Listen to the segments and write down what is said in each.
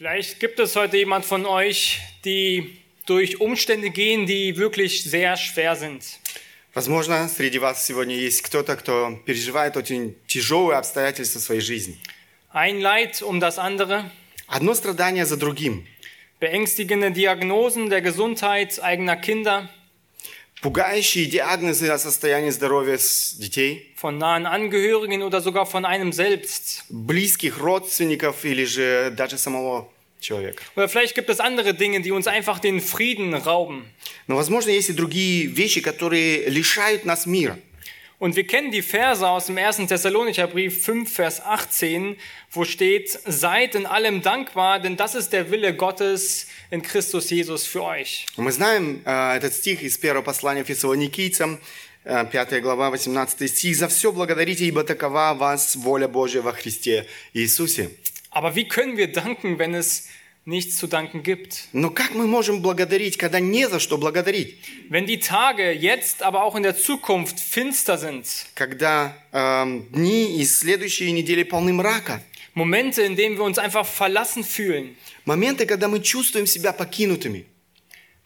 Vielleicht gibt es heute jemand von euch, die durch Umstände gehen, die wirklich sehr schwer sind. Возможно, среди вас сегодня есть кто-то, кто переживает очень тяжелые обстоятельства своей жизни. Ein Leid um das andere, Одно страдание за другим. beängstigende Diagnosen der Gesundheit eigener Kinder, Пугающие диагнозы о состоянии здоровья детей, von nahen Angehörigen oder sogar von einem selbst. близких родственников или же даже самого человека. Oder vielleicht gibt es andere Dinge, die uns einfach den Frieden rauben. Но, возможно, есть и другие вещи, которые лишают нас мира. Und wir kennen die Verse aus dem 1. Thessalonicher Brief 5, Vers 18, wo steht, seid in allem dankbar, denn das ist der Wille Gottes in Christus Jesus für euch. Мы знаем э, этот стих из первого послания Фессалоникийцам, э, 5 глава, 18 стих. «За все благодарите, ибо такова вас воля Божия во Христе Иисусе». Aber wie können wir danken, wenn es nichts zu danken gibt? Но как мы можем благодарить, когда не за что благодарить? Wenn die Tage jetzt, aber auch in der Zukunft finster sind, Когда эм, дни и следующие недели полны мрака. Momente, in denen wir uns einfach verlassen fühlen. Моменты, когда мы чувствуем себя покинутыми.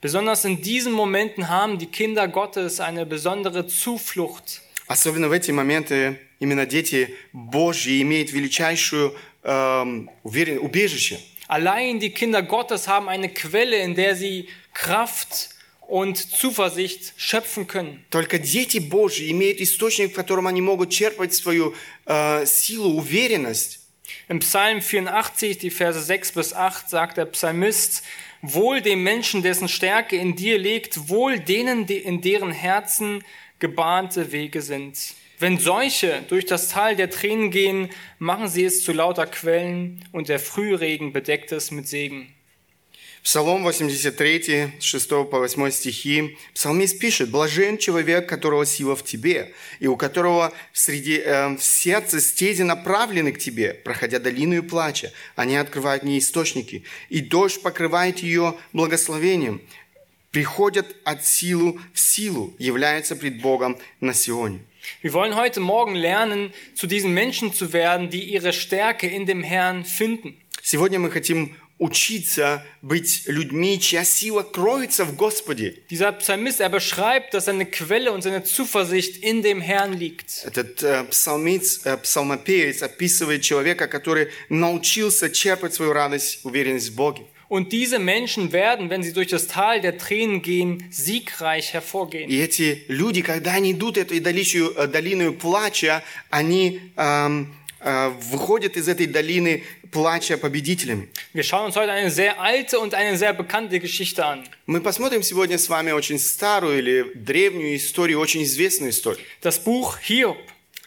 Besonders in diesen Momenten haben die Kinder Gottes eine besondere Zuflucht. Особенно в эти моменты именно дети Божьи имеют величайшую уверен- убежище. Allein die Kinder Gottes haben eine Quelle, in der sie Kraft und Zuversicht schöpfen können. Только дети Божьи имеют источник, в котором они могут черпать свою э, силу, уверенность. Im Psalm 84, die Verse 6 bis 8, sagt der Psalmist, Wohl dem Menschen, dessen Stärke in dir liegt, wohl denen, die in deren Herzen gebahnte Wege sind. Wenn Seuche durch das Tal der Tränen gehen, machen sie es zu lauter Quellen und der Frühregen bedeckt es mit Segen. Псалом 83, 6 по 8 стихи. Псалмист пишет, «Блажен человек, которого сила в тебе, и у которого среди, э, в сердце стези направлены к тебе, проходя долину и плача. Они открывают мне источники, и дождь покрывает ее благословением. Приходят от силу в силу, являются пред Богом на Сионе». Wir wollen heute Morgen lernen, zu diesen Menschen zu werden, die ihre Stärke in dem Herrn finden. Сегодня мы хотим учиться быть людьми, чья сила кроется в Господе. Dieser Psalmist, er beschreibt, dass seine Quelle und seine Zuversicht in dem Herrn liegt. Этот э, псалмиц, э, псалмопевец описывает человека, который научился черпать свою радость, уверенность в Боге. Und diese Menschen werden, wenn sie durch das Tal der Tränen gehen, siegreich hervorgehen. И эти люди, когда они идут этой долищу- э, долиной плача, они эм, э, выходят из этой долины плача победителями. Wir schauen uns heute eine sehr alte und eine sehr bekannte Geschichte an. Мы посмотрим сегодня с вами очень старую или древнюю историю, очень известную историю. Das Buch Hiob.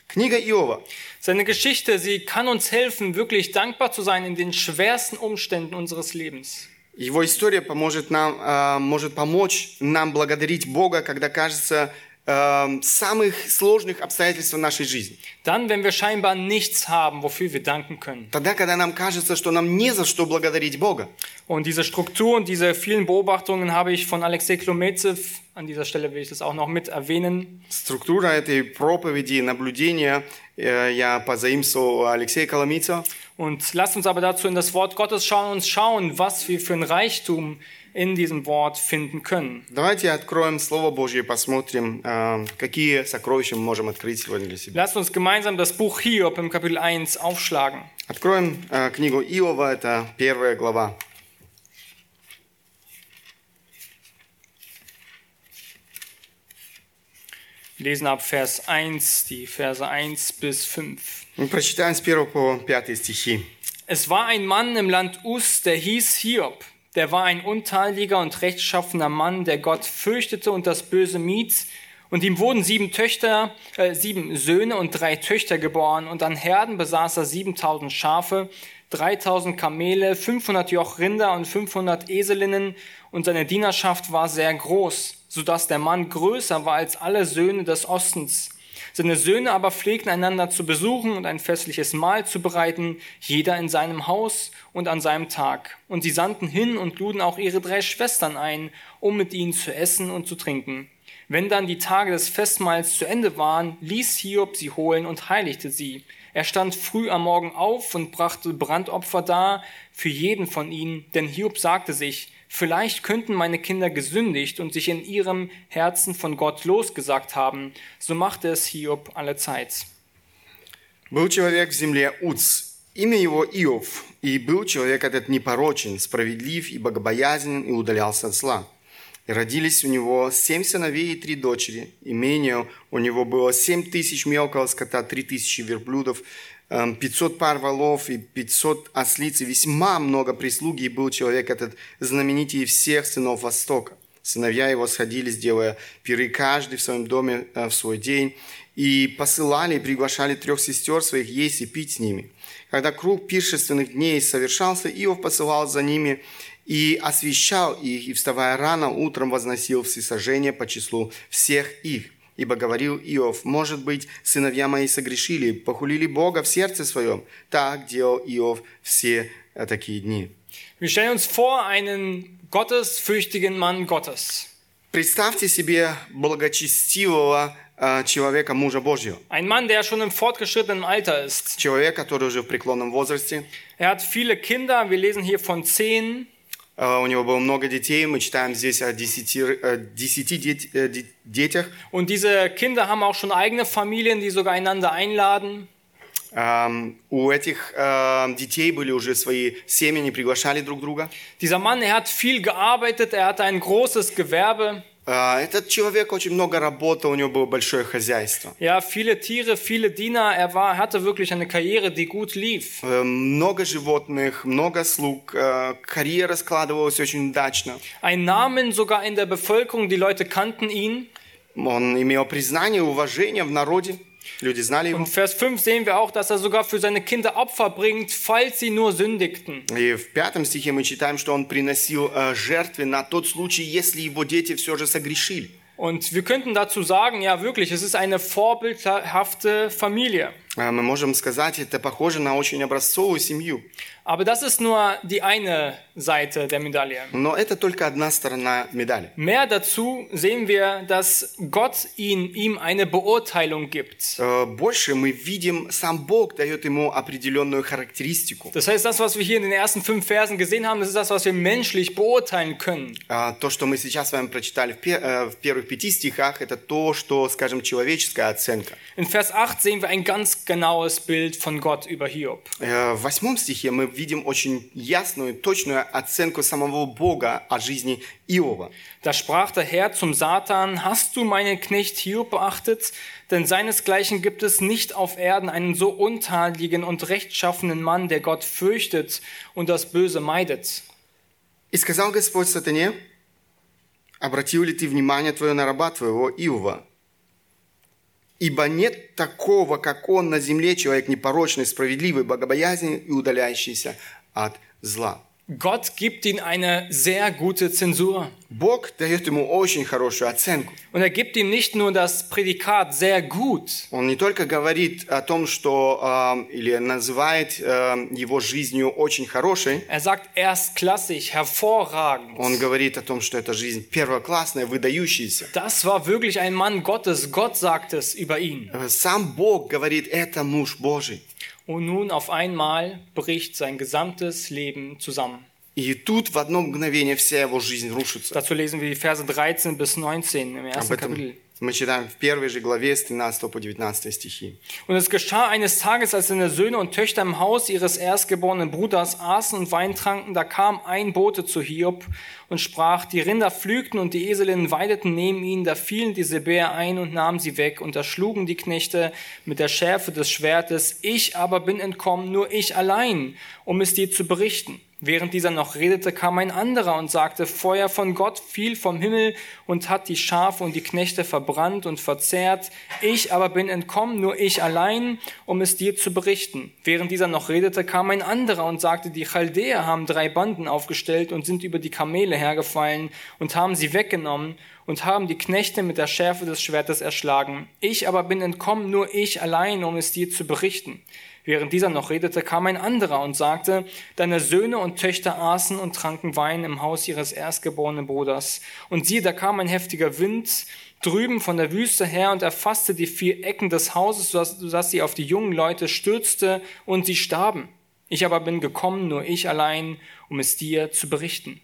Книга Иова. Seine Geschichte, sie kann uns helfen, wirklich dankbar zu sein in den schwersten Umständen unseres Lebens. Его история поможет нам, э, может помочь нам благодарить Бога, когда кажется э, самых сложных обстоятельств нашей жизни. Dann, wenn wir scheinbar nichts haben, wofür wir danken können. Тогда, когда нам кажется, что нам не за что благодарить Бога. Und diese Struktur und diese vielen Beobachtungen habe ich von Alexei Klometsev, an dieser Stelle will ich das auch noch mit erwähnen, Структура этой проповеди, наблюдения э, я позаимствовал у Алексея Коломийца. Und lasst uns aber dazu in das Wort Gottes schauen und schauen, was wir für ein Reichtum in diesem Wort finden können. Давайте откроем Слово Божье и посмотрим, э, какие сокровища мы можем открыть сегодня для себя. Lasst uns gemeinsam das Buch Hiob im Kapitel 1 aufschlagen. Откроем э, книгу Иова, это первая глава. Wir lesen ab Vers 1, die Verse 1 bis 5. Мы прочитаем с 1 по 5 стихи. Es war ein Mann im Land Us, der hieß Hiob. Der war ein untadeliger und rechtschaffener Mann, der Gott fürchtete und das Böse mied. Und ihm wurden sieben Töchter, äh, sieben Söhne und drei Töchter geboren. Und an Herden besaß er 7000 Schafe, 3000 Kamele, 500 Joch Rinder und 500 Eselinnen. Und seine Dienerschaft war sehr groß, so dass der Mann größer war als alle Söhne des Ostens. Seine Söhne aber pflegten einander zu besuchen und ein festliches Mahl zu bereiten, jeder in seinem Haus und an seinem Tag. Und sie sandten hin und luden auch ihre drei Schwestern ein, um mit ihnen zu essen und zu trinken. Wenn dann die Tage des Festmahls zu Ende waren, ließ Hiob sie holen und heiligte sie. Er stand früh am Morgen auf und brachte Brandopfer dar für jeden von ihnen, denn Hiob sagte sich, vielleicht könnten meine Kinder gesündigt und sich in ihrem Herzen von Gott losgesagt haben. So machte es Hiob alle Zeit. Был человек в земле Уц, имя его Иов, и был человек этот непорочен, справедлив и богобоязнен, и удалялся от зла. И родились у него семь сыновей и три дочери. Имение у него было семь тысяч мелкого скота, три тысячи верблюдов, 500 пар волов и 500 ослиц, и весьма много прислуги, и был человек этот знаменитее всех сынов Востока. Сыновья его сходились, делая пиры каждый в своем доме э, в свой день, и посылали и приглашали трех сестер своих есть и пить с ними. Когда круг пиршественных дней совершался, Иов посылал за ними и освещал их, и, вставая рано, утром возносил всесожжение по числу всех их. Ибо говорил Иов, может быть, сыновья мои согрешили, похулили Бога в сердце своем. Так делал Иов все э, такие дни. Wir stellen uns vor einen gottesfürchtigen Mann Gottes. Представьте себе благочестивого э, человека, мужа Божьего. Ein Mann, der schon im fortgeschrittenen Alter ist. Человек, который уже в преклонном возрасте. Er hat viele Kinder, wir lesen hier von zehn. Э, У него было много детей. Мы читаем здесь о десяти, э, десяти дет- э, де- детях. Und diese Kinder haben auch schon eigene Familien, die sogar einander einladen. Эм, У этих э, детей были уже свои семьи, они приглашали друг друга. Dieser Mann, er hat viel gearbeitet, er hatte ein großes Gewerbe. Э, Этот человек очень много работал, у него было большое хозяйство. Ja, viele Tiere, viele Diener. Er war, hatte wirklich eine Karriere, die gut lief. Э, Много животных, много слуг. э, Карьера складывалась очень удачно. Ein Namen sogar in der Bevölkerung, die Leute kannten ihn. Он имел признание, уважение в народе. Люди знали его. Und Vers 5 sehen wir auch, dass er sogar für seine Kinder Opfer bringt, falls sie nur sündigten. И в пятом стихе мы читаем, что он приносил э, жертвы на тот случай, если его дети все же согрешили. Und wir könnten dazu sagen, ja wirklich, es ist eine vorbildhafte Familie. Э, Мы можем сказать, это похоже на очень образцовую семью. Aber das ist nur die eine Seite der Medaille. Но это только одна сторона медали. Mehr dazu sehen wir, dass Gott ihn, ihm eine Beurteilung gibt. Э, Больше мы видим, сам Бог дает ему определенную характеристику. Das heißt, das, was wir hier in den ersten fünf Versen gesehen haben, das ist das, was wir menschlich beurteilen können. А То, что мы сейчас с вами прочитали в пе- э, в первых пяти стихах, это то, что, скажем, человеческая оценка. In Vers 8 sehen wir ein ganz genaues Bild von Gott über Hiob. Э, В восьмом стихе мы видим очень ясную, точную оценку самого Бога о жизни Иова. Da sprach der Herr zum Satan, hast du meinen Knecht Hiob beachtet? Denn seinesgleichen gibt es nicht auf Erden einen so untadeligen und rechtschaffenen Mann, der Gott fürchtet und das Böse meidet. И сказал Господь сатане, обратил ли ты внимание твое на раба твоего Иова? Ибо нет такого, как он на земле, человек непорочный, справедливый, богобоязненный и удаляющийся от зла. Gott gibt ihm eine sehr gute Zensur. Бог дает ему очень хорошую оценку. Und er gibt ihm nicht nur das Prädikat sehr gut, Он не только говорит о том, что э, или называет э, его жизнью очень хорошей, er sagt erstklassig, hervorragend. он говорит о том, что эта жизнь первоклассная, выдающаяся. Das war wirklich ein Mann Gottes. Gott sagt es über ihn. Э, Сам Бог говорит, это муж Божий. Und nun auf einmal bricht sein gesamtes Leben zusammen. И тут в одно мгновение вся его жизнь рушится. Dazu lesen wir die Verse 13 bis 19 im Об ersten этом Kapitel. мы читаем в первой же главе с 13 по 19 стихи. Und es geschah eines Tages, als seine Söhne und Töchter im Haus ihres erstgeborenen Bruders aßen und Wein tranken, da kam ein Bote zu Hiob und sprach, die Rinder pflügten und die Eselinnen weideten neben ihnen, da fielen die Sebäer ein und nahmen sie weg und erschlugen die Knechte mit der Schärfe des Schwertes. Ich aber bin entkommen, nur ich allein, um es dir zu berichten. Während dieser noch redete, kam ein anderer und sagte, Feuer von Gott fiel vom Himmel und hat die Schafe und die Knechte verbrannt und verzehrt. Ich aber bin entkommen, nur ich allein, um es dir zu berichten. Während dieser noch redete, kam ein anderer und sagte, die Chaldäer haben drei Banden aufgestellt und sind über die Kamele hergefallen und haben sie weggenommen und haben die Knechte mit der Schärfe des Schwertes erschlagen. Ich aber bin entkommen, nur ich allein, um es dir zu berichten. Während dieser noch redete, kam ein anderer und sagte, deine Söhne und Töchter aßen und tranken Wein im Haus ihres erstgeborenen Bruders. Und siehe, da kam ein heftiger Wind drüben von der Wüste her und erfasste die vier Ecken des Hauses, sodass, sie auf die jungen Leute stürzte und sie starben. Ich aber bin gekommen, nur ich allein, um es dir zu berichten.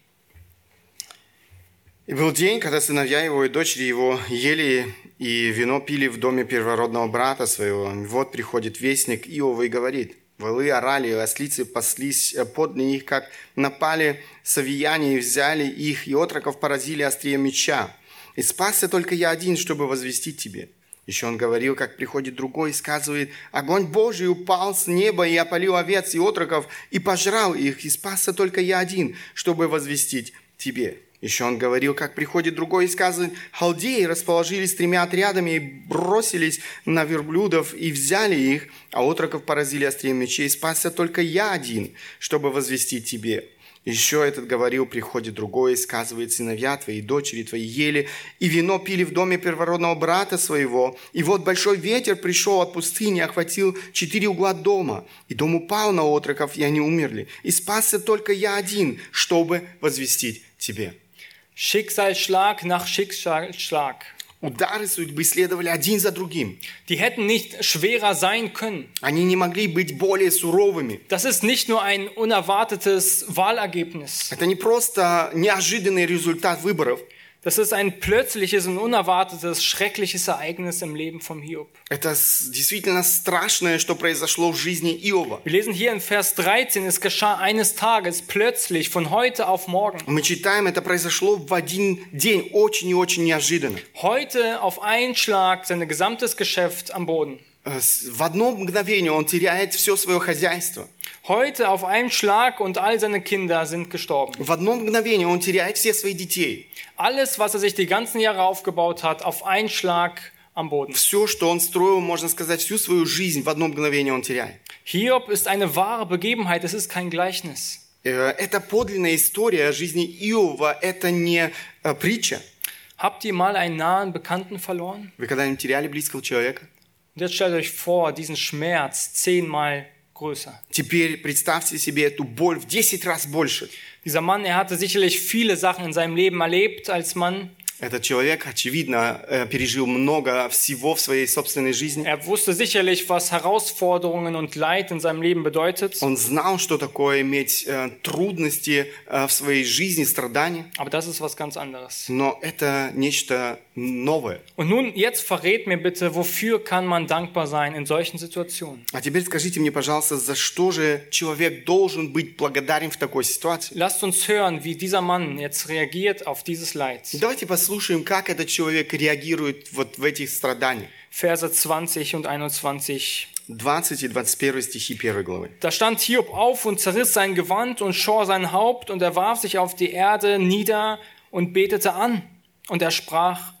И был день, когда сыновья его и дочери его ели и вино пили в доме первородного брата своего. Вот приходит вестник Иова и говорит, Волы орали, ослицы паслись э, подле них, как напали савияне и взяли их, и отроков поразили острие меча. И спасся только я один, чтобы возвестить тебе. Еще он говорил, как приходит другой и сказывает, огонь Божий упал с неба и опалил овец и отроков, и пожрал их, и спасся только я один, чтобы возвестить тебе. Еще он говорил, как приходит другой и сказывает, халдеи расположились тремя отрядами и бросились на верблюдов и взяли их, а отроков поразили острием мечей, спасся только я один, чтобы возвестить тебе. Еще этот говорил, приходит другой и сказывает, сыновья твои, дочери твои ели, и вино пили в доме первородного брата своего. И вот большой ветер пришел от пустыни, охватил четыре угла дома, и дом упал на отроков, и они умерли. И спасся только я один, чтобы возвестить тебе. Schicksalsschlag nach Schicksalsschlag. Удары судьбы следовали один за другим. Die hätten nicht schwerer sein können. Они не могли быть более суровыми. Das ist nicht nur ein unerwartetes Wahlergebnis. Это не просто неожиданный результат выборов. Das ist ein plötzliches und unerwartetes, schreckliches Ereignis im Leben von Hiob. Это с- действительно страшное, что произошло в жизни Иова. Wir lesen hier in Vers 13, es geschah eines Tages plötzlich von heute auf morgen. Мы читаем, это произошло в один день, очень и очень неожиданно. Heute auf einen Schlag sein gesamtes Geschäft am Boden. Э, с- В одно мгновение он теряет все свое хозяйство. Heute auf einen Schlag und all seine Kinder sind gestorben. В одно мгновение он теряет всех своих детей. Alles, was er sich die ganzen Jahre aufgebaut hat, auf einen Schlag am Boden. Все, что он строил, можно сказать, всю свою жизнь, в одно мгновение он теряет. Hiob ist eine wahre Begebenheit, es ist kein Gleichnis. Э, Это подлинная история жизни Иова, это не э, притча. Habt ihr mal einen nahen Bekannten verloren? Вы когда-нибудь теряли близкого человека? Und jetzt stellt euch vor, diesen Schmerz zehnmal größer. Теперь представьте себе эту боль в 10 раз больше. Dieser Mann, er hatte sicherlich viele Sachen in seinem Leben erlebt als Mann. Этот человек, очевидно, э, пережил много всего в своей собственной жизни. Er wusste sicherlich, was Herausforderungen und Leid in seinem Leben bedeutet. Он знал, что такое иметь э, трудности э, в своей жизни, страдания. Aber das ist was ganz anderes. Но это нечто новое. Und nun, jetzt verrät mir bitte, wofür kann man dankbar sein in solchen Situationen? А теперь скажите мне, пожалуйста, за что же человек должен быть благодарен в такой ситуации? Lasst uns hören, wie dieser Mann jetzt reagiert auf dieses Leid. Давайте послушаем, как этот человек реагирует вот в этих страданиях. Verse 20 und 21. 20 и 21 стихи 1 главы. Da stand Hiob auf und zerriss sein Gewand und schor sein Haupt und er warf sich auf die Erde nieder und betete an. Und er sprach,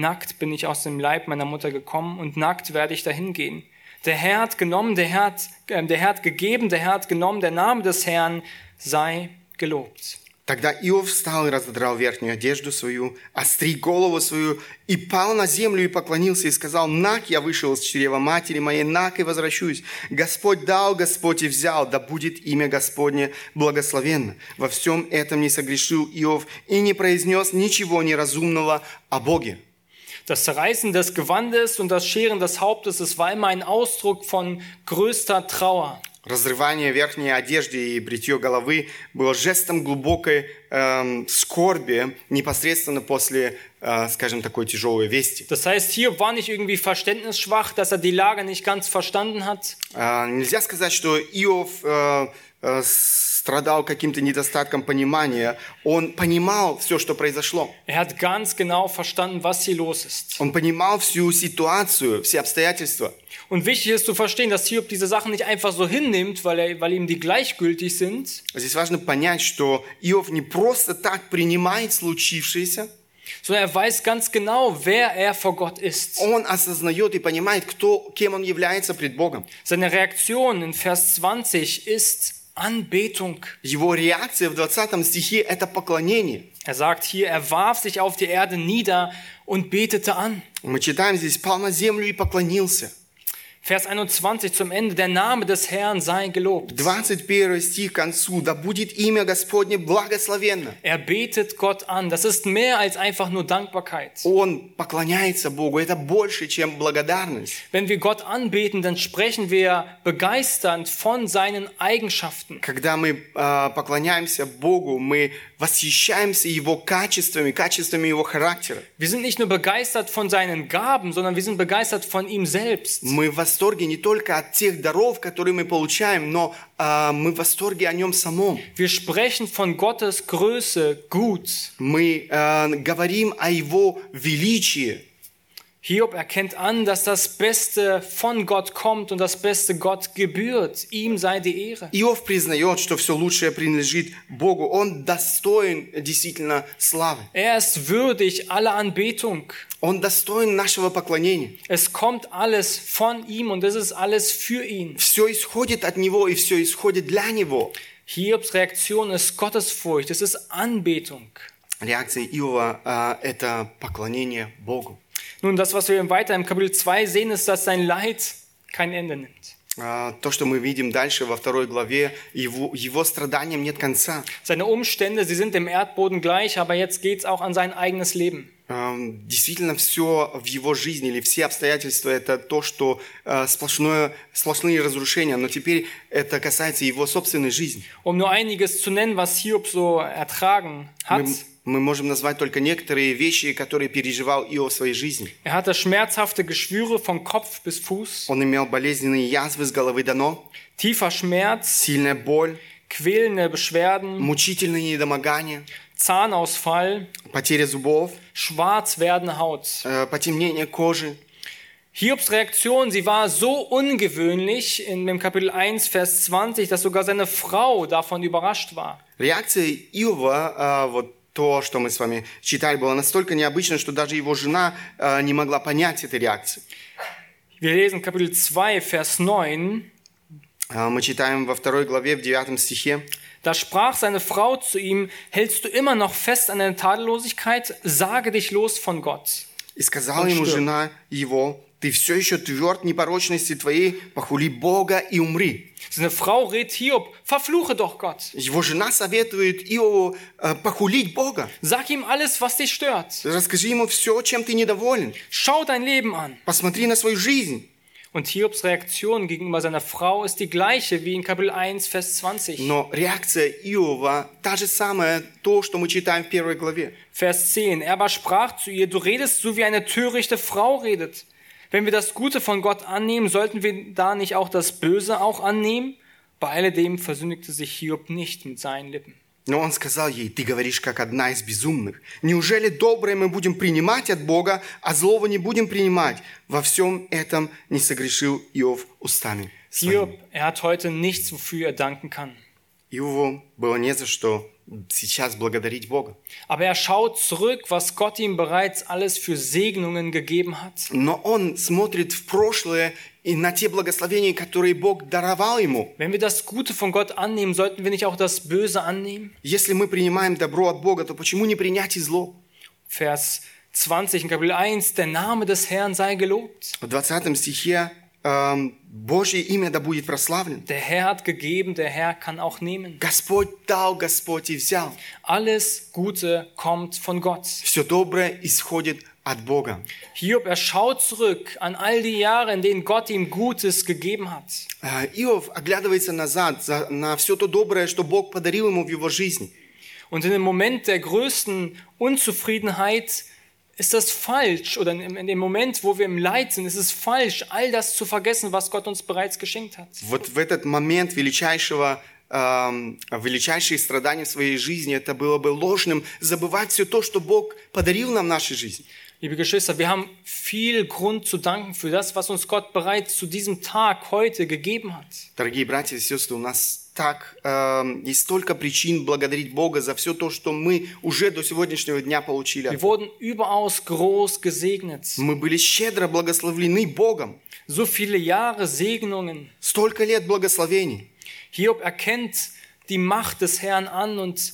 nackt bin ich aus dem Leib meiner Mutter gekommen und nackt werde ich dahin gehen. Der Herr hat genommen, der Herr hat, äh, der Herr hat gegeben, der Herr hat genommen, der Name des Herrn sei gelobt. Тогда Иов встал и разодрал верхнюю одежду свою, остриг голову свою, и пал на землю и поклонился, и сказал, «Нак я вышел из чрева матери моей, нак и возвращусь. Господь дал, Господь и взял, да будет имя Господне благословенно». Во всем этом не согрешил Иов и не произнес ничего неразумного о Боге. Das Zerreißen des Gewandes und das Scheren des Hauptes, es war immer ein Ausdruck von größter Trauer. Разрывание верхней одежды и бритье головы было жестом глубокой эм, скорби непосредственно после, э, скажем, такой тяжелой вести. Das heißt, Hiob war nicht irgendwie verständnisschwach, dass er die Lage nicht ganz verstanden hat. А, Нельзя сказать, что Иов э, э, страдал каким-то недостатком понимания. Он понимал все, что произошло. Er hat ganz genau verstanden, was hier los ist. Он понимал всю ситуацию, все обстоятельства. Und wichtig ist zu verstehen, dass Hiob diese Sachen nicht einfach so hinnimmt, weil, er, weil ihm die gleichgültig sind, Здесь важно понять, что Иов не просто так принимает случившееся, sondern er weiß ganz genau, wer er vor Gott ist. он осознает и понимает, кто, кем он является пред Богом. Seine Reaktion in Vers 20 ist Anbetung. Его реакция в 20 стихе – это поклонение. Er sagt hier, er warf sich auf die Erde nieder und betete an. Мы читаем здесь, пал на землю и поклонился. Vers 21 zum Ende, der Name des Herrn sei gelobt. 21 стих к концу. «Да будет имя Господне благословенно». Er betet Gott an. Das ist mehr als einfach nur Dankbarkeit. Он поклоняется Богу. Это больше, чем благодарность. Wenn wir Gott anbeten, dann sprechen wir begeisternd von seinen Eigenschaften. Когда мы э, поклоняемся Богу, мы восхищаемся Его качествами, качествами Его характера. Wir sind nicht nur begeistert von seinen Gaben, sondern wir sind begeistert von ihm selbst. Мы в восторге не только от тех даров, которые мы получаем, но э, мы в восторге о Нем самом. Wir sprechen von Gottes Größe gut. Мы э, говорим о Его величии. Hiob erkennt an, dass das Beste von Gott kommt und das Beste Gott gebührt. Ihm sei die Ehre. Иов признает, что все лучшее принадлежит Богу. Он достоин действительно славы. Er ist würdig aller Anbetung. Он достоин нашего поклонения. Es kommt alles von ihm und es ist alles für ihn. Все исходит от Него и все исходит для Него. Hiobs Reaktion ist Gottesfurcht, es ist Anbetung. Реакция Иова э, – это поклонение Богу. Nun, das, was wir weiter im Kapitel 2 sehen, ist, dass sein Leid kein Ende nimmt. А, То, что мы видим дальше во второй главе, его, его страданиям нет конца. Seine Umstände, sie sind dem Erdboden gleich, aber jetzt geht es auch an sein eigenes Leben. Действительно, все в его жизни или все обстоятельства – это то, что э, сплошное, сплошные разрушения, но теперь это касается его собственной жизни. Um nur einiges zu nennen, was Hiob so ertragen hat. Мы, мы можем назвать только некоторые вещи, которые переживал Иов в своей жизни. Er hatte schmerzhafte Geschwüre von Kopf bis Fuß, Он имел болезненные язвы с головы до ног, tiefer Schmerz, сильная боль, quälende Beschwerden, мучительные недомогания, Zahnausfall, потеря зубов, schwarz werdende Haut. э, потемнение кожи. Hiobs Reaktion, sie war so ungewöhnlich in dem Kapitel 1, Vers 20, dass sogar seine Frau davon überrascht war. Реакция Иова, а, вот то, что мы с вами читали, была настолько необычна, что даже его жена а, не могла понять этой реакции. Wir lesen Kapitel 2, Vers 9. А, Мы читаем во второй главе, в девятом стихе. Da sprach seine Frau zu ihm, hältst du immer noch fest an deiner Tadellosigkeit? Sage dich los von Gott. «И сказала Он ему что? жена его, ты все еще тверд в непорочности твоей, похули Бога и умри». Seine Frau rät Hiob, verfluche doch Gott. Его жена советует Иову э, похулить Бога. Sag ihm alles, was dich stört. Расскажи ему все, чем ты недоволен. Schau dein Leben an. Посмотри на свою жизнь. Und Hiobs Reaktion gegenüber seiner Frau ist die gleiche wie in Kapitel 1, Vers 20. Но реакция Иова та же самая, то, что мы читаем в первой главе. Vers 10. Er aber sprach zu ihr, du redest so wie eine törichte Frau redet. Wenn wir das Gute von Gott annehmen, sollten wir da nicht auch das Böse auch annehmen? Bei alledem versündigte sich Hiob nicht mit seinen Lippen. Но он сказал ей, ты говоришь, как одна из безумных. Неужели доброе мы будем принимать от Бога, а злого не будем принимать? Во всем этом не согрешил Иов устами Hiob, своими. er hat heute nichts, wofür er danken kann. Иову было не за что сейчас благодарить Бога. Aber er schaut zurück, was Gott ihm bereits alles für Segnungen gegeben hat. Но он смотрит в прошлое и на те благословения, которые Бог даровал ему. Wenn wir das Gute von Gott annehmen, sollten wir nicht auch das Böse annehmen? Если мы принимаем добро от Бога, то почему не принять и зло? Vers 20 in Kapitel 1, der Name des Herrn sei gelobt. В 20 стихе эм, Божье имя да будет прославлено. Der Herr hat gegeben, der Herr kann auch nehmen. Господь дал, Господь и взял. Alles Gute kommt von Gott. Все доброе исходит от Бога. Hiob, er schaut zurück an all die Jahre, in denen Gott ihm Gutes gegeben hat. Э, Иов оглядывается назад за- на все то доброе, что Бог подарил ему в его жизни. Und in dem Moment der größten Unzufriedenheit ist das falsch, oder in in dem Moment, wo wir im Leid sind, ist es falsch, all das zu vergessen, was Gott uns bereits geschenkt hat. Вот в этот момент величайшего эм, величайшие страдания в своей жизни, это было бы ложным забывать все то, что Бог подарил нам в нашей жизни. Liebe Geschwister, wir haben viel Grund zu danken für das, was uns Gott bereits zu diesem Tag heute gegeben hat. Дорогие братья и сестры, у нас так эм, есть столько причин благодарить Бога за все то, что мы уже до сегодняшнего дня получили. от Wir Бога. wurden überaus groß gesegnet. Мы были щедро благословлены Богом. So viele Jahre Segnungen. Столько лет благословений. Hiob erkennt die Macht des Herrn an und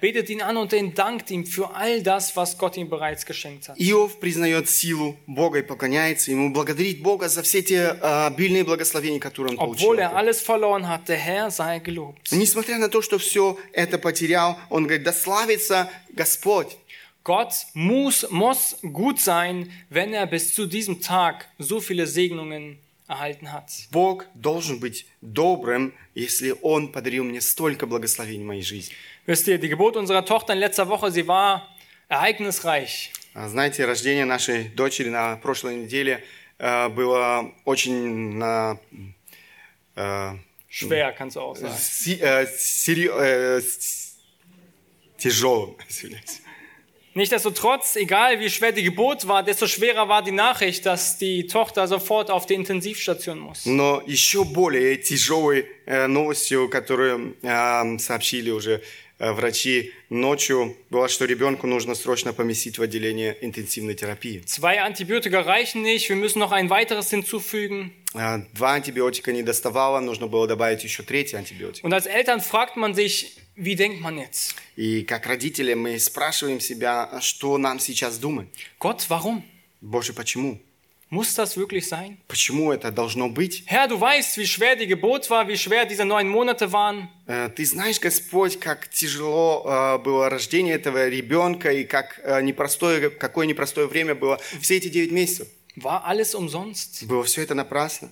betet ihn an und er dankt ihm für all das, was Gott ihm bereits geschenkt hat. Иов признает силу Бога и поклоняется Ему, благодарит Бога за все те а, обильные благословения, которые он получил. Obwohl er alles verloren hat, der Herr sei gelobt. Несмотря на то, что все это потерял, он говорит, да славится Господь. Gott muss, muss gut sein, wenn er bis zu diesem Tag so viele Segnungen erhalten hat. Бог должен быть добрым, если Он подарил мне столько благословений в моей жизни. Wisst ihr, die Geburt unserer Tochter in letzter Woche, sie war ereignisreich. А Знаете, рождение нашей дочери на прошлой неделе э, было очень на, э, Schwer, kannst du auch sagen. си- э, серьё- э, с- тяжелым. извиняюсь. Nichtsdestotrotz, egal wie schwer die Geburt war, desto schwerer war die Nachricht, dass die Tochter sofort auf die Intensivstation muss. Но еще более тяжелой э, новостью, которую э, сообщили уже э, врачи ночью, было, что ребенку нужно срочно поместить в отделение интенсивной терапии. Zwei Antibiotika reichen nicht, wir müssen noch ein weiteres hinzufügen. Э, Два антибиотика не доставало, нужно было добавить еще третий антибиотик. Und als Eltern fragt man sich, wie denkt man jetzt? И как родители мы спрашиваем себя, что нам сейчас думать? Gott, warum? Боже, почему? Muss das wirklich sein? Почему это должно быть? Herr, du weißt, wie schwer die Geburt war, wie schwer diese neun Monate waren. Э, Ты знаешь, Господь, как тяжело э, было рождение этого ребенка и как э, непростое, какое непростое время было все эти девять месяцев. War alles umsonst? Было все это напрасно.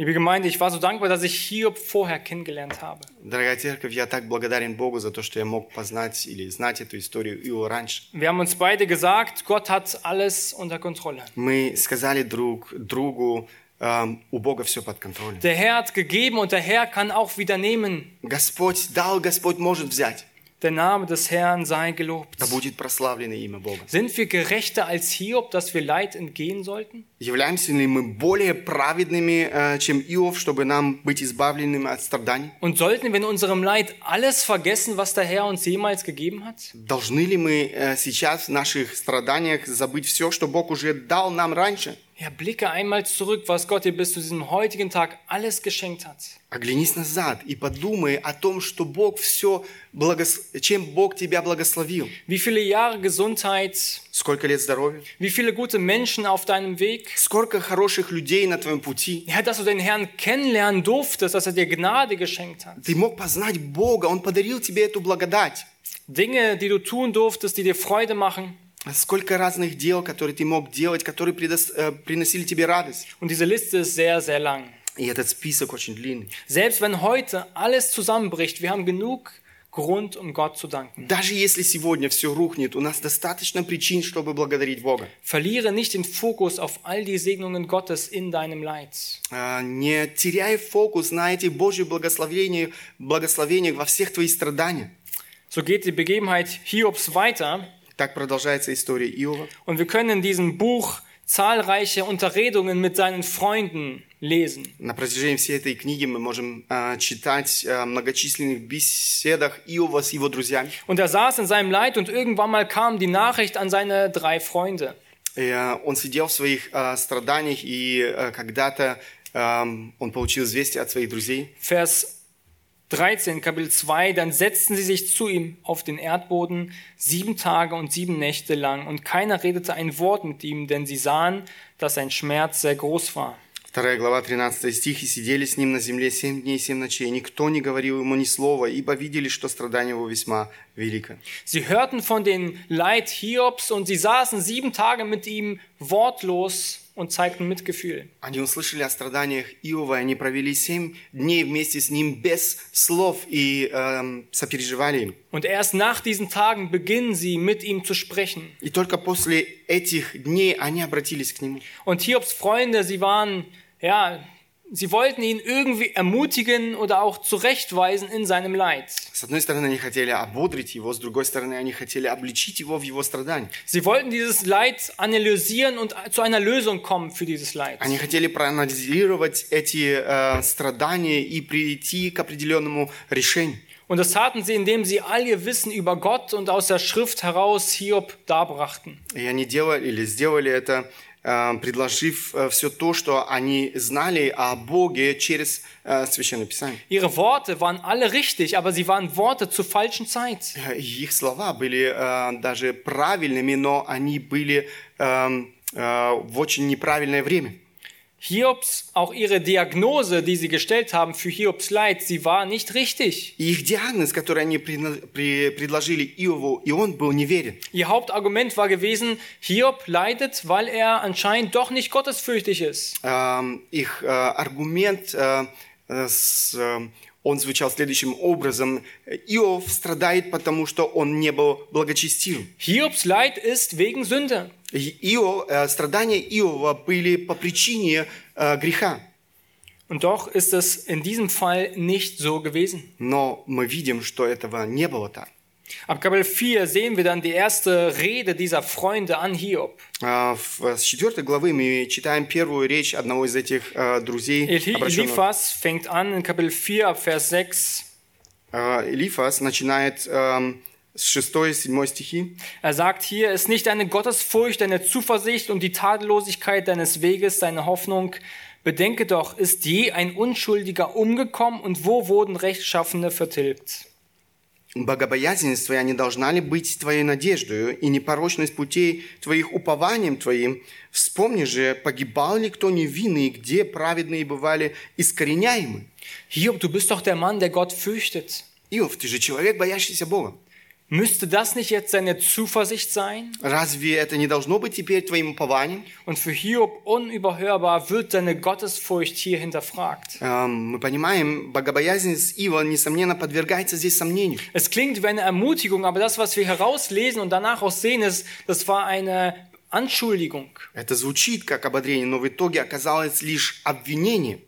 Liebe Gemeinde, ich war so dankbar, dass ich Hiob vorher kennengelernt habe. Дорогая церковь, я так благодарен Богу за то, что я мог познать или знать эту историю его раньше. Wir haben uns beide gesagt, Gott hat alles unter Kontrolle. Мы сказали друг другу, эм, у Бога все под контролем. Der Herr hat gegeben und der Herr kann auch wieder nehmen. Господь дал, Господь может взять. Der Name des Herrn sei gelobt. Да будет прославлено имя Бога. Sind wir gerechter als Hiob, dass wir Leid entgehen sollten? Являемся ли мы более праведными, э, чем Иов, чтобы нам быть избавленными от страданий? Und sollten wir in unserem Leid alles vergessen, was der Herr uns jemals gegeben hat? Должны ли мы э, сейчас в наших страданиях забыть все, что Бог уже дал нам раньше? Ja, blicke einmal zurück, was Gott dir bis zu diesem heutigen Tag alles geschenkt hat. Оглянись назад и подумай о том, что Бог все, благос... чем Бог тебя благословил. Wie viele Jahre Gesundheit, Сколько лет здоровья? wie viele gute Menschen auf deinem Weg. Сколько хороших людей на твоем пути? Ja, dass du den Herrn kennenlernen durftest, dass er dir Gnade geschenkt hat. Ты мог познать Бога, Он подарил тебе эту благодать. Dinge, die du tun durftest, die dir Freude machen. Сколько разных дел, которые ты мог делать, которые предос- э, приносили тебе радость. Und diese Liste ist sehr, sehr lang. И этот список очень длинный. Selbst wenn heute alles zusammenbricht, wir haben genug Grund, um Gott zu danken. Даже если сегодня все рухнет, у нас достаточно причин, чтобы благодарить Бога. Verliere nicht den Fokus auf all die Segnungen Gottes in deinem Leid. А, Не теряй фокус на эти Божьи благословения, благословения во всех твоих страданиях. So geht die Begebenheit Hiobs weiter Так продолжается история Иова. und wir können in diesem Buch zahlreiche Unterredungen mit seinen Freunden lesen. На протяжении всей этой книги мы можем а, читать о многочисленных беседах Иова с его друзьями. Und er saß in seinem Leid und irgendwann mal kam die Nachricht an seine drei Freunde. И, а, он сидел в своих а, страданиях, и а, когда-то ам, он получил известие от своих друзей. Vers 13, Kapitel 2, dann setzten sie sich zu ihm auf den Erdboden sieben Tage und sieben Nächte lang, und keiner redete ein Wort mit ihm, denn sie sahen, dass sein Schmerz sehr groß war. Вторая глава, 13 стих. «И сидели с ним на земле семь дней и семь ночей. Никто не говорил ему ни слова, ибо видели, что страдание его весьма велико». Sie hörten von den Leid Hiobs und sie saßen sieben Tage mit ihm wortlos und zeigten Mitgefühl. Они услышали о страданиях Иова, и они провели семь дней вместе с ним без слов и эм, сопереживали им. Und erst nach diesen Tagen beginnen sie mit ihm zu sprechen. И только после этих дней они обратились к нему. Und Hiobs Freunde, sie waren, ja, sie wollten ihn irgendwie ermutigen oder auch zurechtweisen in seinem Leid. С одной стороны, они хотели ободрить его, с другой стороны, они хотели обличить его в его страдании. Sie wollten dieses Leid analysieren und zu einer Lösung kommen für dieses Leid. Они хотели проанализировать эти э, страдания и прийти к определенному решению. Und das taten sie, indem sie all ihr Wissen über Gott und aus der Schrift heraus Hiob darbrachten. И они делали или сделали это э, предложив все то, что они знали о Боге через э, Священное Писание. Ihre Worte waren alle richtig, aber sie waren Worte zur falschen Zeit. Э, Их слова были э, даже правильными, но они были эм, э, в очень неправильное время. Hiobs, auch ihre Diagnose, die sie gestellt haben für Hiobs Leid, sie war nicht richtig. И их диагноз, который они предна- при- предложили Иову, и он был неверен. Ihr Hauptargument war gewesen, Hiob leidet, weil er anscheinend doch nicht gottesfürchtig ist. Эм, Их э, аргумент, э, э, с, э, он звучал следующим образом. Иов страдает, потому что он не был благочестивым. Hiobs Leid ist wegen Sünde. И Ио- э, страдания Иова были по причине э, греха. Und doch ist es in diesem Fall nicht so gewesen. Но мы видим, что этого не было так. Ab Kapitel 4 sehen wir dann die erste Rede dieser Freunde an Hiob. А, в- С 4 главы мы читаем первую речь одного из этих э, друзей, Eli- обращенного- Eliphas fängt an in Kapitel 4 ab Vers 6. Э, Элифас начинает эм, с 6-7 стихи. Er sagt hier, ist nicht deine Gottesfurcht, deine Zuversicht und die Tadellosigkeit deines Weges deine Hoffnung. Bedenke doch, ist je ein Unschuldiger umgekommen und wo wurden Rechtschaffene vertilgt? Богобоязненность твоя не должна ли быть твоей надеждою, и непорочность путей твоих упованием твоим? Вспомни же, погибал ли кто невинный, где праведные бывали искореняемы? Hiob, du bist doch der Mann, der Gott fürchtet. Иов, ты же человек, боящийся Бога. Müsste das nicht jetzt seine Zuversicht sein? Разве это не должно быть теперь твоим упованием? Und für Hiob unüberhörbar wird seine Gottesfurcht hier hinterfragt. Эм, Мы понимаем, богобоязненность Ива, несомненно, подвергается здесь сомнению. Es klingt wie eine Ermutigung, aber das, was wir herauslesen und danach auch sehen, ist, das war eine Anschuldigung. Это звучит как ободрение, но в итоге оказалось лишь обвинением.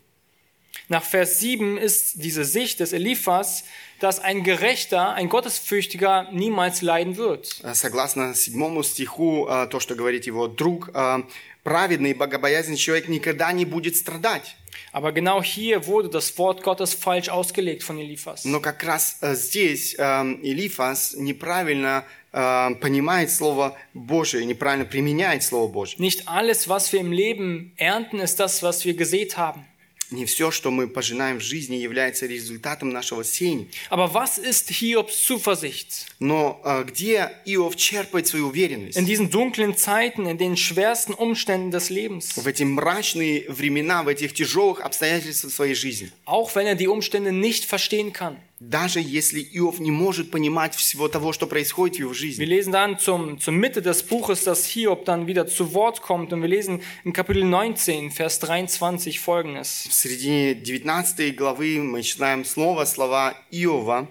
Nach Vers 7 ist diese Sicht des Eliphas, dass ein Gerechter, ein Gottesfürchtiger niemals leiden wird. Э, Согласно седьмому стиху, э, то, что говорит его друг, э, праведный и богобоязненный человек никогда не будет страдать. Aber genau hier wurde das Wort Gottes falsch ausgelegt von Eliphas. Но как раз э, здесь э, Элифас неправильно э, понимает Слово Божие, неправильно применяет Слово Божие. Nicht alles, was wir im Leben ernten, ist das, was wir gesät haben. Не все, что мы пожинаем в жизни, является результатом нашего сеяния. Aber was ist Hiobs Zuversicht? Но э, где Иов черпает свою уверенность? In diesen dunklen Zeiten, in den schwersten Umständen des Lebens. В эти мрачные времена, в этих тяжелых обстоятельствах своей жизни. Auch wenn er die Umstände nicht verstehen kann. Даже если Иов не может понимать всего того, что происходит в его Wir жизни. lesen dann zum, zur Mitte des Buches, dass Hiob dann wieder zu Wort kommt. Und wir lesen in Kapitel 19, Vers 23 folgendes. В середине 19 главы мы читаем снова слова Иова.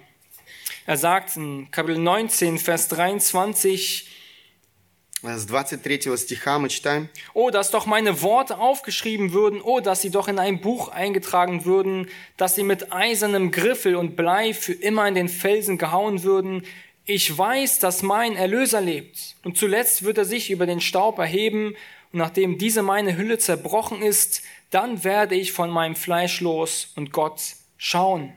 Er sagt in Kapitel 19, Vers 23, С 23 стиха мы читаем. Oh, dass doch meine Worte aufgeschrieben würden, oh, dass sie doch in ein Buch eingetragen würden, dass sie mit eisernem Griffel und Blei für immer in den Felsen gehauen würden. Ich weiß, dass mein Erlöser lebt. Und zuletzt wird er sich über den Staub erheben, und nachdem diese meine Hülle zerbrochen ist, dann werde ich von meinem Fleisch los und Gott schauen.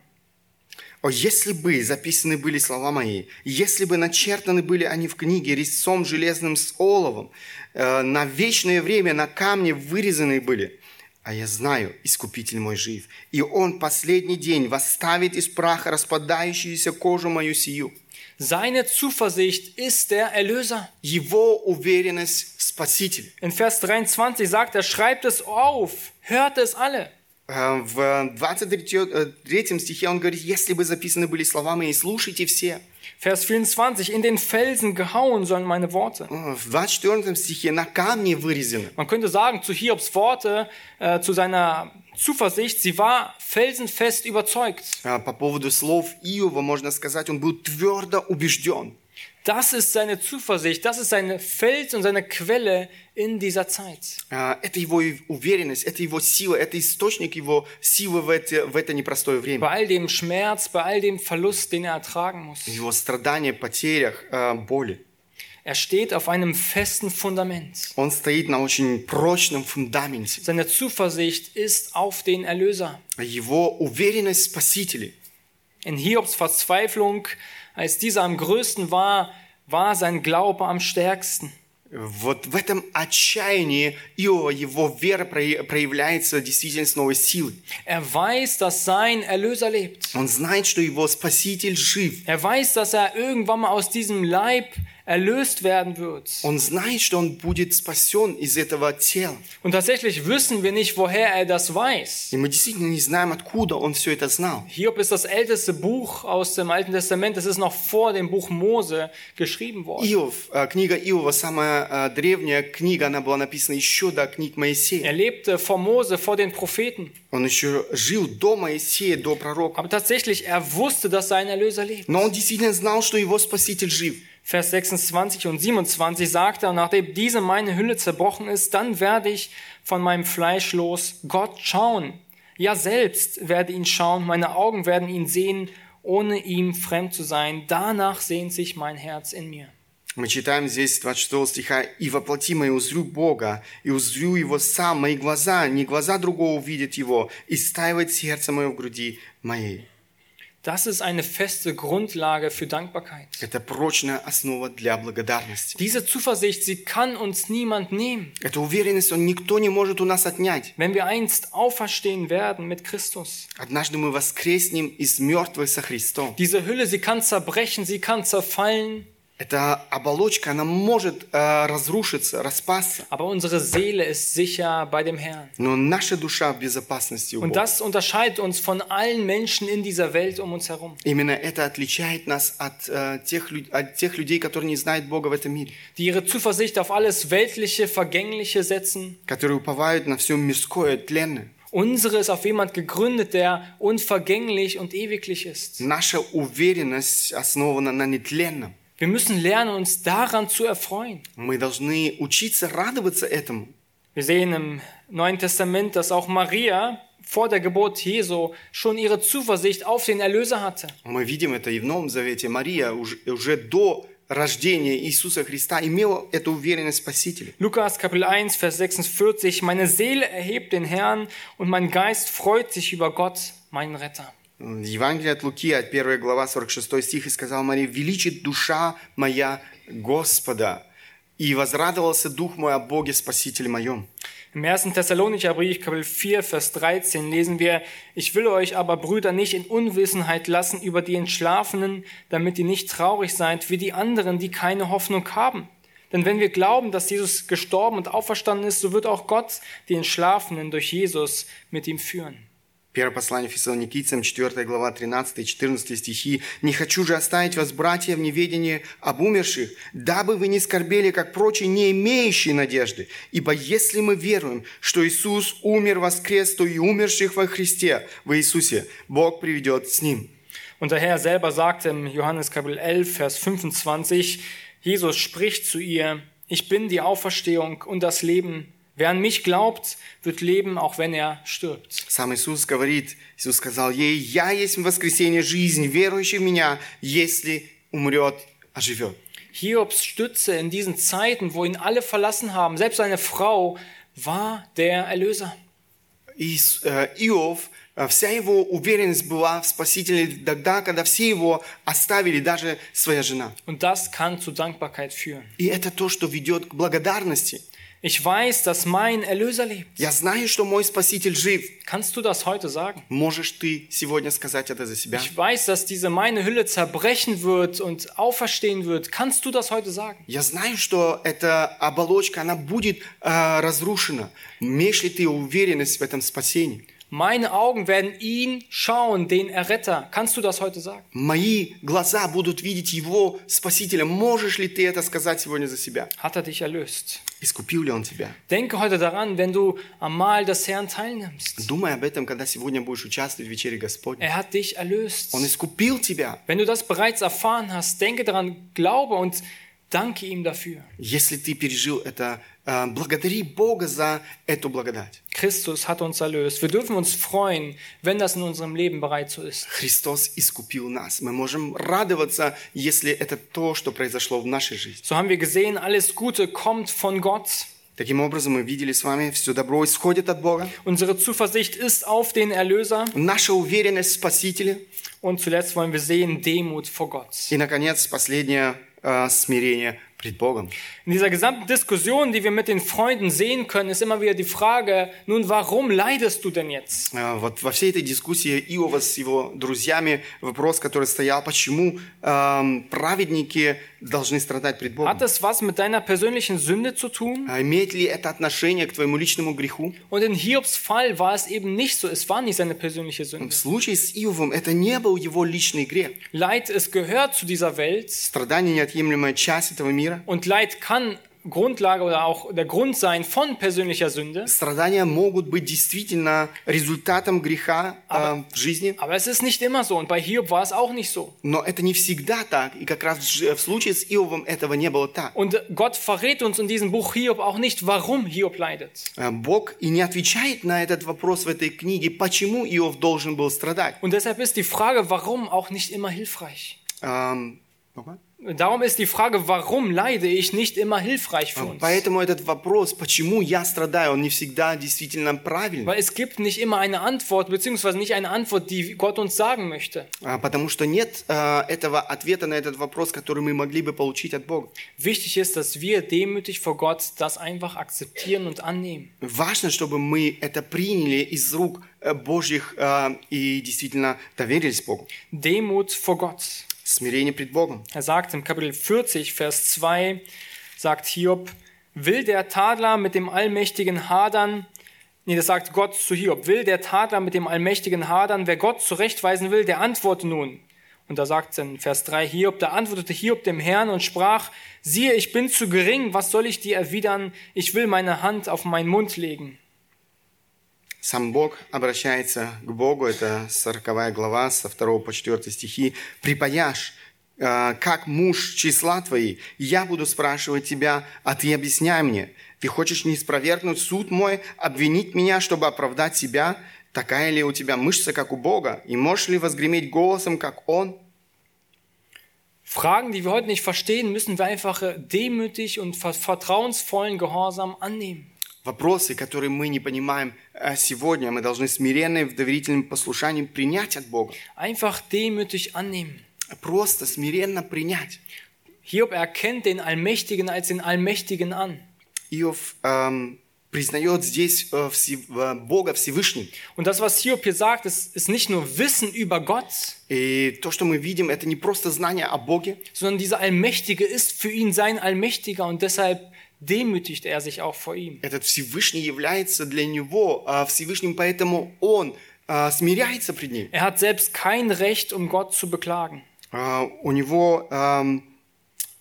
«О, если бы записаны были слова мои, если бы начертаны были они в книге резцом железным с оловом, э, на вечное время на камне вырезаны были, а я знаю, Искупитель мой жив, и Он последний день восставит из праха распадающуюся кожу мою сию». Seine Zuversicht ist der Erlöser. Его уверенность в Спасителе. In Vers 23 sagt er, schreibt es auf, hört es alle. Э, В 23 стихе он говорит, если бы записаны были слова мои, слушайте все. Vers 24, in den Felsen gehauen sollen meine Worte. Э, В 24 стихе на камне вырезаны. Man könnte sagen, zu Hiobs Worte, äh, zu seiner Zuversicht, sie war felsenfest überzeugt. Э, По поводу слов Иова можно сказать, он был твердо убежден. Das ist seine Zuversicht, das ist seine Fels und seine Quelle in dieser Zeit. Э, Это его и уверенность, это его сила, это источник его силы в это, в это непростое время. Bei all dem Schmerz, bei all dem Verlust, den er ertragen muss. Его страдания, потерях, э, боли. Er steht auf einem festen Fundament. Он стоит на очень прочном фундаменте. Seine Zuversicht ist auf den Erlöser. Его уверенность в Спасителе. In Hiobs Verzweiflung, als dieser am größten war, war sein Glaube am stärksten. Вот в этом отчаянии Иова, его вера проя- проявляется действительно с новой силой. Er weiß, dass sein Erlöser lebt. Он знает, что его Спаситель жив. Er weiß, dass er irgendwann mal aus diesem Leib erlöst werden wird. Он знает, что он будет спасен из этого тела. Und tatsächlich wissen wir nicht, woher er das weiß. И мы действительно не знаем, откуда он все это знал. Hiob ist das älteste Buch aus dem Alten Testament. Es ist noch vor dem Buch Mose geschrieben worden. Иов, э, книга Иова, самая э, древняя книга, она была написана еще до книг Er Моисея. lebte vor Mose, vor den Propheten. Он еще жил до Моисея, до пророка. Aber tatsächlich, er wusste, dass sein Erlöser lebt. Но он действительно знал, что его Спаситель жив. Vers 26 und 27 sagt er, nachdem diese meine Hülle zerbrochen ist, dann werde ich von meinem Fleisch los Gott schauen. Ja, selbst werde ihn schauen, meine Augen werden ihn sehen, ohne ihm fremd zu sein. Danach sehnt sich mein Herz in mir. Мы читаем здесь 26 стиха «И воплотимо и узрю Бога, и узрю Его сам, мои глаза, не глаза другого увидят Его, и стаивает сердце мое в груди моей». Das ist eine feste Grundlage für Dankbarkeit. Это прочная основа для благодарности. Diese Zuversicht, sie kann uns niemand nehmen. Эту уверенность он никто не может у нас отнять. Wenn wir einst auferstehen werden mit Christus. Однажды мы воскреснем из мертвых со Христом. Diese Hülle, sie kann zerbrechen, sie kann zerfallen, Эта оболочка, она может э, разрушиться, распасться, aber unsere Seele ist sicher bei dem Herrn. но наша душа в безопасности у Und Бога. das unterscheidet uns von allen Menschen in dieser Welt um uns herum, Именно это отличает нас от, э, тех, лю- от тех людей, которые не знают Бога в этом мире, die ihre Zuversicht auf alles Weltliche, Vergängliche setzen. которые уповают на все мирское, тленное. Unsere ist auf jemand gegründet, der unvergänglich und ewiglich ist. Наша уверенность основана на нетленном. Wir müssen lernen, uns daran zu erfreuen. Мы должны учиться радоваться этому. Wir sehen im Neuen Testament, dass auch Maria vor der Geburt Jesu schon ihre Zuversicht auf den Erlöser hatte. Мы видим это и в Новом Завете. Мария уже, уже до рождения Иисуса Христа имела эту уверенность в Спасителе. Lukas Kapitel 1, Vers 46. Meine Seele erhebt den Herrn und mein Geist freut sich über Gott, meinen Retter. Евангелие от Луки, от 1 глава, 46 стих, и сказал Мария, «Величит душа моя Господа, и возрадовался дух мой о Боге Спасителе моем». Im 1. Thessalonicher Brief, Kapitel 4, Vers 13 lesen wir, Ich will euch aber, Brüder, nicht in Unwissenheit lassen über die Entschlafenen, damit ihr nicht traurig seid wie die anderen, die keine Hoffnung haben. Denn wenn wir glauben, dass Jesus gestorben und auferstanden ist, so wird auch Gott die Entschlafenen durch Jesus mit ihm führen. Первое послание Фессалоникийцам, 4 глава, 13 и 14 стихи. «Не хочу же оставить вас, братья, в неведении об умерших, дабы вы не скорбели, как прочие, не имеющие надежды. Ибо если мы веруем, что Иисус умер, воскрес, то и умерших во Христе, во Иисусе, Бог приведет с Ним». Und der Herr selber sagte im Johannes Kapitel 11, Vers 25, Jesus spricht zu ihr, ich bin die Auferstehung und das Leben. Wer an mich glaubt, wird leben, auch wenn er stirbt. Сам Иисус говорит, Иисус сказал ей, «Я есть воскресение жизнь, верующий в Меня, если умрет, оживет». Hiobs Stütze in diesen Zeiten, wo ihn alle verlassen haben, selbst seine Frau, war der Erlöser. Ис- э, Иов, э, вся его уверенность была в Спасителе тогда, когда все его оставили, даже своя жена. Und das kann zu Dankbarkeit führen. И это то, что ведет к благодарности. Ich weiß, dass mein Erlöser lebt. Я знаю, что мой Спаситель жив. Kannst du das heute sagen? Можешь ты сегодня сказать это за себя? Ich weiß, dass diese meine Hülle zerbrechen wird und auferstehen wird. Kannst du das heute sagen? Я знаю, что эта оболочка, она будет э, разрушена. Имеешь ли ты уверенность в этом спасении? Meine Augen werden ihn schauen, den Erretter. Kannst du das heute sagen? Мои глаза будут видеть Его Спасителя. Можешь ли ты это сказать сегодня за себя? Hat er dich erlöst? Искупил ли Он тебя? Denke heute daran, wenn du am Mahl des Herrn teilnimmst. Думай об этом, когда сегодня будешь участвовать в вечере Господней. Er hat dich erlöst. Он искупил тебя. Wenn du das bereits erfahren hast, denke daran, glaube und danke ihm dafür. Если ты пережил это, э, благодари Бога за эту благодать. Christus hat uns erlöst. Wir dürfen uns freuen, wenn das in unserem Leben bereits so ist. Христос искупил нас. Мы можем радоваться, если это то, что произошло в нашей жизни. So haben wir gesehen, alles Gute kommt von Gott. Таким образом, мы видели с вами, все добро исходит от Бога. Unsere Zuversicht ist auf den Erlöser. Наша уверенность в Спасителе. Und zuletzt wollen wir sehen Demut vor Gott. И, наконец, последнее э, смирение. In dieser gesamten Diskussion, die wir mit den Freunden sehen können, ist immer wieder die Frage, nun warum leidest du denn jetzt? А, Вот во всей этой дискуссии Иова с его друзьями вопрос, который стоял, почему эм, праведники должны страдать пред Богом? Hat es was mit deiner persönlichen Sünde zu tun? А Имеет ли это отношение к твоему личному греху? Und in Hiobs Fall war es eben nicht so, es war nicht seine persönliche В Sünde. случае с Иовом это не был его личный грех. Leid, es gehört zu dieser Welt Страдание – неотъемлемая часть этого мира. und Leid kann Grundlage oder auch der Grund sein von persönlicher Sünde. Страдания могут быть действительно результатом греха э, в жизни, Aber es ist nicht immer so und bei Hiob war es auch nicht so. но это не всегда так. И как раз в ж- в случае с Иовом этого не было так. Und Gott verrät uns in diesem Buch Hiob auch nicht, warum Hiob leidet. Э, Бог и не отвечает на этот вопрос в этой книге, почему Иов должен был страдать. Und deshalb ist die Frage, warum auch nicht immer hilfreich. Эм, ну-ка. Darum ist die Frage, warum leide ich, nicht immer hilfreich für uns. Поэтому этот вопрос, почему я страдаю, он не всегда действительно правильный. Weil es gibt nicht immer eine Antwort, beziehungsweise nicht eine Antwort, die Gott uns sagen möchte. А, Потому что нет э, этого ответа на этот вопрос, который мы могли бы получить от Бога. Wichtig ist, dass wir demütig vor Gott das einfach akzeptieren und annehmen. Важно, чтобы мы это приняли из рук э, Божьих э, и действительно доверились Богу. Demut vor Gott. Er sagt im Kapitel 40, Vers 2, sagt Hiob, will der Tadler mit dem allmächtigen Hadern, nee, das sagt Gott zu Hiob, will der Tadler mit dem allmächtigen Hadern, wer Gott zurechtweisen will, der antworte nun. Und da sagt in Vers 3 Hiob, da antwortete Hiob dem Herrn und sprach, siehe, ich bin zu gering, was soll ich dir erwidern? Ich will meine Hand auf meinen Mund legen. Сам Бог обращается к Богу, это 40 глава, со 2 по 4 стихи. «Припаяшь, э, как муж числа твои, я буду спрашивать тебя, а ты объясняй мне. Ты хочешь не спровергнуть суд мой, обвинить меня, чтобы оправдать себя? Такая ли у тебя мышца, как у Бога? И можешь ли возгреметь голосом, как Он?» Fragen, die wir heute nicht verstehen, müssen wir einfach äh, demütig und ver- vertrauensvollen Gehorsam annehmen. Вопросы, которые мы не понимаем э, сегодня, мы должны смиренно в доверительном послушании принять от Бога. Einfach demütig annehmen. Просто смиренно принять. Hiob erkennt den Allmächtigen als den Allmächtigen an. Иов эм, признает здесь э, все- э, Бога Всевышним. Und das, was Hiob hier sagt, ist, ist nicht nur Wissen über Gott, И то, что мы видим, это не просто знание о Боге, sondern dieser Allmächtige ist für ihn sein Allmächtiger und deshalb demütigt er sich auch vor ihm. этот Всевышний является для него э, Всевышним, поэтому он э, смиряется пред ним. Er hat selbst kein Recht, um Gott zu beklagen. Э, у него эм,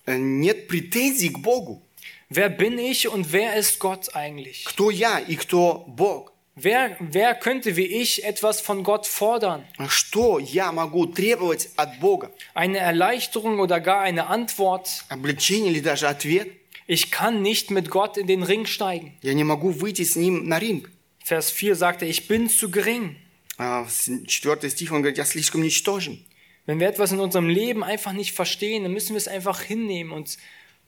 э, нет претензий к Богу. Wer bin ich und wer ist Gott eigentlich? Кто я и кто Бог? Wer, wer könnte wie ich etwas von Gott fordern? Что я могу требовать от Бога? Eine Erleichterung oder gar eine Antwort? Облегчение или даже ответ? Ich kann nicht mit Gott in den Ring steigen. Я не могу выйти с ним на ринг. Vers 4 sagt er, ich bin zu gering. А, в Четвертый стих он говорит, я слишком ничтожен. Wenn wir etwas in unserem Leben einfach nicht verstehen, dann müssen wir es einfach hinnehmen und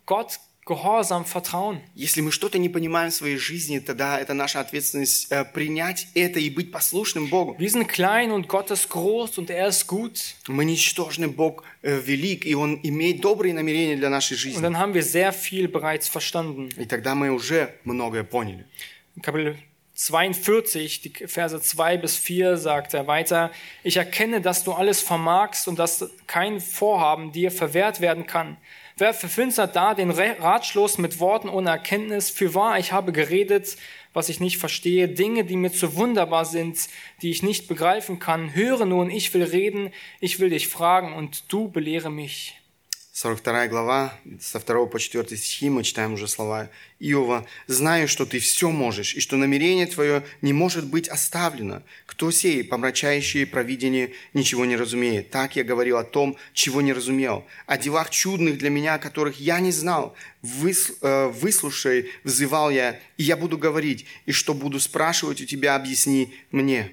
Gott gehorsam vertrauen. Если мы что-то не понимаем в своей жизни, тогда это наша ответственность э, принять это и быть послушным Богу. Wir sind klein und Gott ist groß und er ist gut. Мы ничтожны, Бог э, велик, и Он имеет добрые намерения для нашей Und жизни. dann haben wir sehr viel bereits verstanden. И тогда мы уже многое поняли. In Kapitel 42, die Verse 2 bis 4 sagt er weiter, ich erkenne, dass du alles vermagst und dass kein Vorhaben dir verwehrt werden kann. Wer verfinstert da den Ratschluss mit Worten ohne Erkenntnis? Für wahr, ich habe geredet, was ich nicht verstehe, Dinge, die mir zu wunderbar sind, die ich nicht begreifen kann. Höre nun, ich will reden, ich will dich fragen und du belehre mich. 42 глава, со 2 по 4 стихи мы читаем уже слова Иова. «Знаю, что ты все можешь, и что намерение твое не может быть оставлено. Кто сей, помрачающий провидение, ничего не разумеет? Так я говорил о том, чего не разумел, о делах чудных для меня, которых я не знал. Э, выслушай, взывал я, и я буду говорить, и что буду спрашивать у тебя, объясни мне».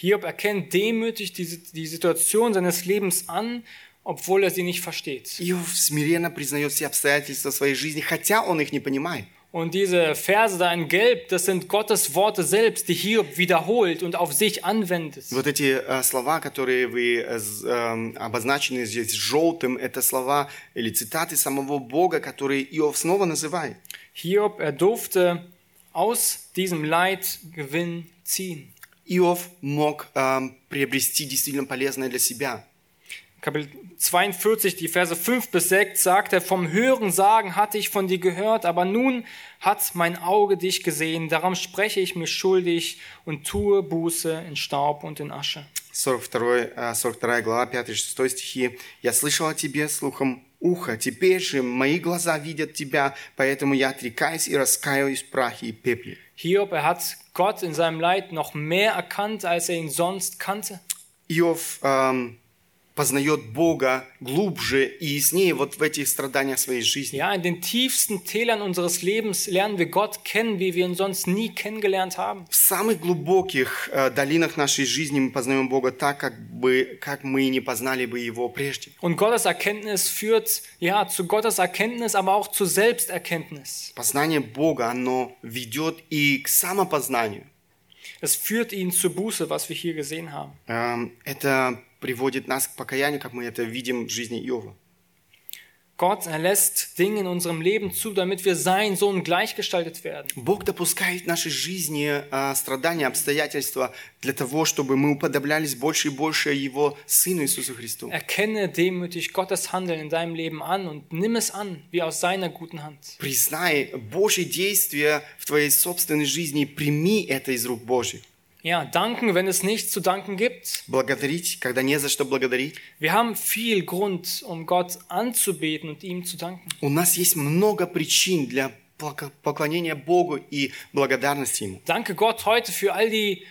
Hiob erkennt demütig die, die Situation seines Lebens an, obwohl er sie nicht versteht. Иов смиренно признает все обстоятельства своей жизни, хотя он их не понимает. Und diese Verse da in Gelb, das sind Gottes Worte selbst, die Hiob wiederholt und auf sich anwendet. Вот эти э, слова, которые вы э, з- эм, обозначены здесь желтым, это слова или цитаты самого Бога, которые Иов снова называет. Hiob, er durfte aus diesem Leid Gewinn ziehen. Иов мог эм, приобрести действительно полезное для себя. Kapitel 42, die Verse 5 bis 6 sagt er, vom Hören sagen hatte ich von dir gehört, aber nun hat mein Auge dich gesehen, darum spreche ich mich schuldig und tue Buße in Staub und in Asche. 42, э, 42 глава, 5-6 стихи. «Я слышал о тебе слухом уха, теперь же мои глаза видят тебя, поэтому я отрекаюсь и раскаиваюсь в прахе и пепле». Hiob, er hat Gott in seinem Leid noch mehr erkannt, als er ihn sonst kannte. Иов эм, познает Бога глубже и яснее вот в этих страданиях своей жизни. Ja, in den tiefsten Tälern unseres Lebens lernen wir Gott kennen, wie wir ihn sonst nie kennengelernt haben. В самых глубоких э, долинах нашей жизни мы познаем Бога так, как, бы, как мы не познали бы Его прежде. Und Gottes Erkenntnis führt ja zu Gottes Erkenntnis, aber auch zu Selbsterkenntnis. Познание Бога, оно ведет и к самопознанию. Es führt ihn zur Buße, was wir hier gesehen haben. Эм, Это приводит нас к покаянию, как мы это видим в жизни Иова. Gott erlässt Dinge in unserem Leben zu, damit wir sein Sohn gleichgestaltet werden. Бог допускает в нашей жизни э, страдания, обстоятельства для того, чтобы мы уподоблялись больше и больше Его Сыну Иисусу Христу. Erkenne demütig Gottes Handeln in deinem Leben an und nimm es an, wie aus seiner guten Hand. Признай Божье действие в твоей собственной жизни и прими это из рук Божьих. Ja, danken, wenn es nichts zu danken gibt. Благодарить, когда не за что благодарить. Wir haben viel Grund, um Gott anzubeten und ihm zu danken. У нас есть много причин для поклонения Богу и благодарности Ему. Danke Gott heute für all die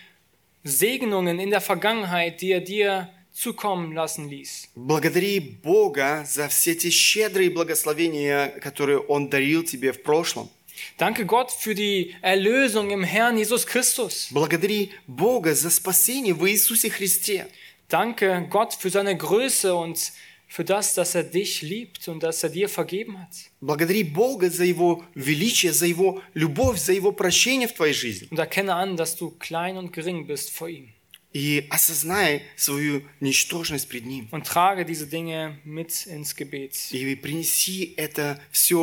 Segnungen in der Vergangenheit, die er dir zukommen lassen ließ. Благодари Бога за все те щедрые благословения, которые Он дарил тебе в прошлом. Danke Gott für die Erlösung im Herrn Jesus Christus. Благодари Бога за спасение в Иисусе Христе. Danke Gott für seine Größe und für das, dass er dich liebt und dass er dir vergeben hat. Благодари Бога за Его величие, за Его любовь, за Его прощение в твоей жизни. Und erkenne an, dass du klein und gering bist vor ihm. И осознай свою ничтожность пред Ним. Und trage diese Dinge mit ins Gebet. И принеси это все